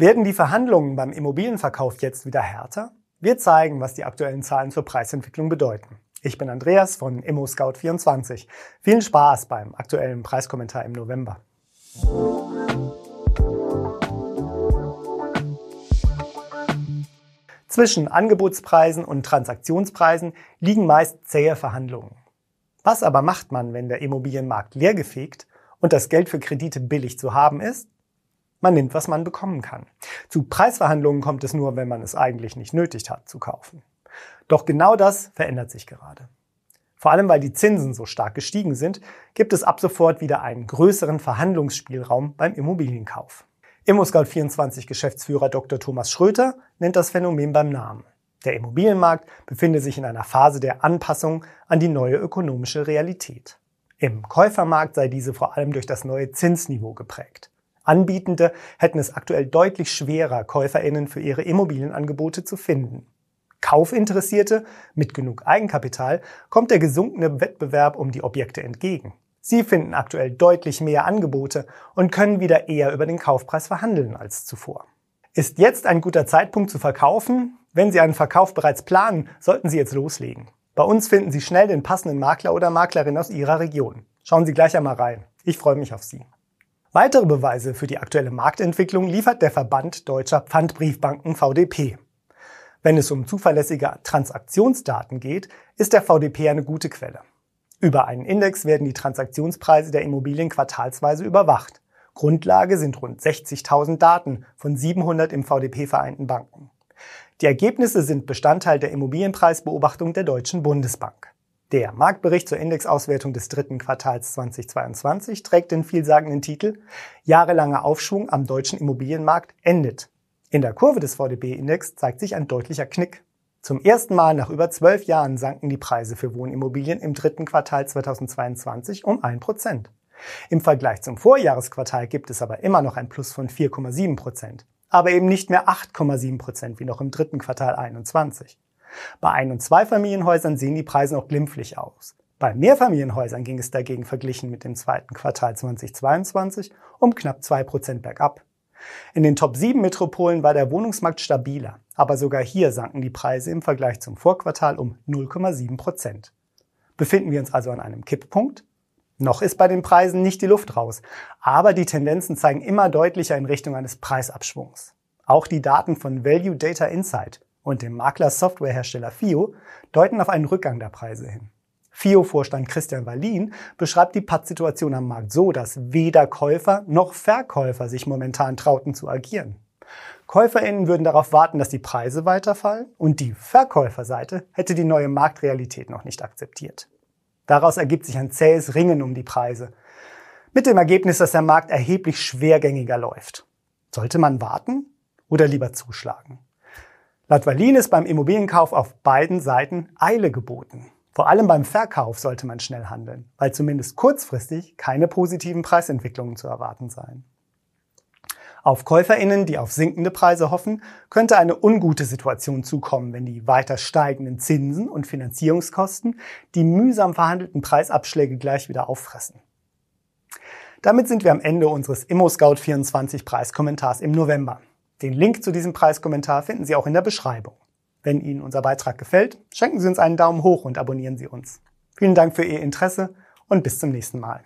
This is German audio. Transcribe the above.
Werden die Verhandlungen beim Immobilienverkauf jetzt wieder härter? Wir zeigen, was die aktuellen Zahlen zur Preisentwicklung bedeuten. Ich bin Andreas von ImmoScout24. Vielen Spaß beim aktuellen Preiskommentar im November. Zwischen Angebotspreisen und Transaktionspreisen liegen meist zähe Verhandlungen. Was aber macht man, wenn der Immobilienmarkt leergefegt und das Geld für Kredite billig zu haben ist? Man nimmt, was man bekommen kann. Zu Preisverhandlungen kommt es nur, wenn man es eigentlich nicht nötig hat zu kaufen. Doch genau das verändert sich gerade. Vor allem, weil die Zinsen so stark gestiegen sind, gibt es ab sofort wieder einen größeren Verhandlungsspielraum beim Immobilienkauf. ImmoScout24 Geschäftsführer Dr. Thomas Schröter nennt das Phänomen beim Namen. Der Immobilienmarkt befinde sich in einer Phase der Anpassung an die neue ökonomische Realität. Im Käufermarkt sei diese vor allem durch das neue Zinsniveau geprägt. Anbietende hätten es aktuell deutlich schwerer, Käuferinnen für ihre Immobilienangebote zu finden. Kaufinteressierte mit genug Eigenkapital kommt der gesunkene Wettbewerb um die Objekte entgegen. Sie finden aktuell deutlich mehr Angebote und können wieder eher über den Kaufpreis verhandeln als zuvor. Ist jetzt ein guter Zeitpunkt zu verkaufen? Wenn Sie einen Verkauf bereits planen, sollten Sie jetzt loslegen. Bei uns finden Sie schnell den passenden Makler oder Maklerin aus Ihrer Region. Schauen Sie gleich einmal rein. Ich freue mich auf Sie. Weitere Beweise für die aktuelle Marktentwicklung liefert der Verband Deutscher Pfandbriefbanken VDP. Wenn es um zuverlässige Transaktionsdaten geht, ist der VDP eine gute Quelle. Über einen Index werden die Transaktionspreise der Immobilien quartalsweise überwacht. Grundlage sind rund 60.000 Daten von 700 im VDP vereinten Banken. Die Ergebnisse sind Bestandteil der Immobilienpreisbeobachtung der Deutschen Bundesbank. Der Marktbericht zur Indexauswertung des dritten Quartals 2022 trägt den vielsagenden Titel Jahrelanger Aufschwung am deutschen Immobilienmarkt endet. In der Kurve des VDB-Index zeigt sich ein deutlicher Knick. Zum ersten Mal nach über zwölf Jahren sanken die Preise für Wohnimmobilien im dritten Quartal 2022 um ein Prozent. Im Vergleich zum Vorjahresquartal gibt es aber immer noch ein Plus von 4,7 Prozent, aber eben nicht mehr 8,7 Prozent wie noch im dritten Quartal 21. Bei Ein- und Zweifamilienhäusern sehen die Preise noch glimpflich aus. Bei Mehrfamilienhäusern ging es dagegen verglichen mit dem zweiten Quartal 2022 um knapp zwei Prozent bergab. In den Top 7 Metropolen war der Wohnungsmarkt stabiler, aber sogar hier sanken die Preise im Vergleich zum Vorquartal um 0,7 Prozent. Befinden wir uns also an einem Kipppunkt? Noch ist bei den Preisen nicht die Luft raus, aber die Tendenzen zeigen immer deutlicher in Richtung eines Preisabschwungs. Auch die Daten von Value Data Insight und dem Makler-Softwarehersteller FIO deuten auf einen Rückgang der Preise hin. FIO-Vorstand Christian Wallin beschreibt die Pattsituation am Markt so, dass weder Käufer noch Verkäufer sich momentan trauten zu agieren. KäuferInnen würden darauf warten, dass die Preise weiterfallen und die Verkäuferseite hätte die neue Marktrealität noch nicht akzeptiert. Daraus ergibt sich ein zähes Ringen um die Preise. Mit dem Ergebnis, dass der Markt erheblich schwergängiger läuft. Sollte man warten oder lieber zuschlagen? Laut Wallin ist beim Immobilienkauf auf beiden Seiten Eile geboten. Vor allem beim Verkauf sollte man schnell handeln, weil zumindest kurzfristig keine positiven Preisentwicklungen zu erwarten seien. Auf Käuferinnen, die auf sinkende Preise hoffen, könnte eine ungute Situation zukommen, wenn die weiter steigenden Zinsen und Finanzierungskosten die mühsam verhandelten Preisabschläge gleich wieder auffressen. Damit sind wir am Ende unseres ImmoScout24 Preiskommentars im November. Den Link zu diesem Preiskommentar finden Sie auch in der Beschreibung. Wenn Ihnen unser Beitrag gefällt, schenken Sie uns einen Daumen hoch und abonnieren Sie uns. Vielen Dank für Ihr Interesse und bis zum nächsten Mal.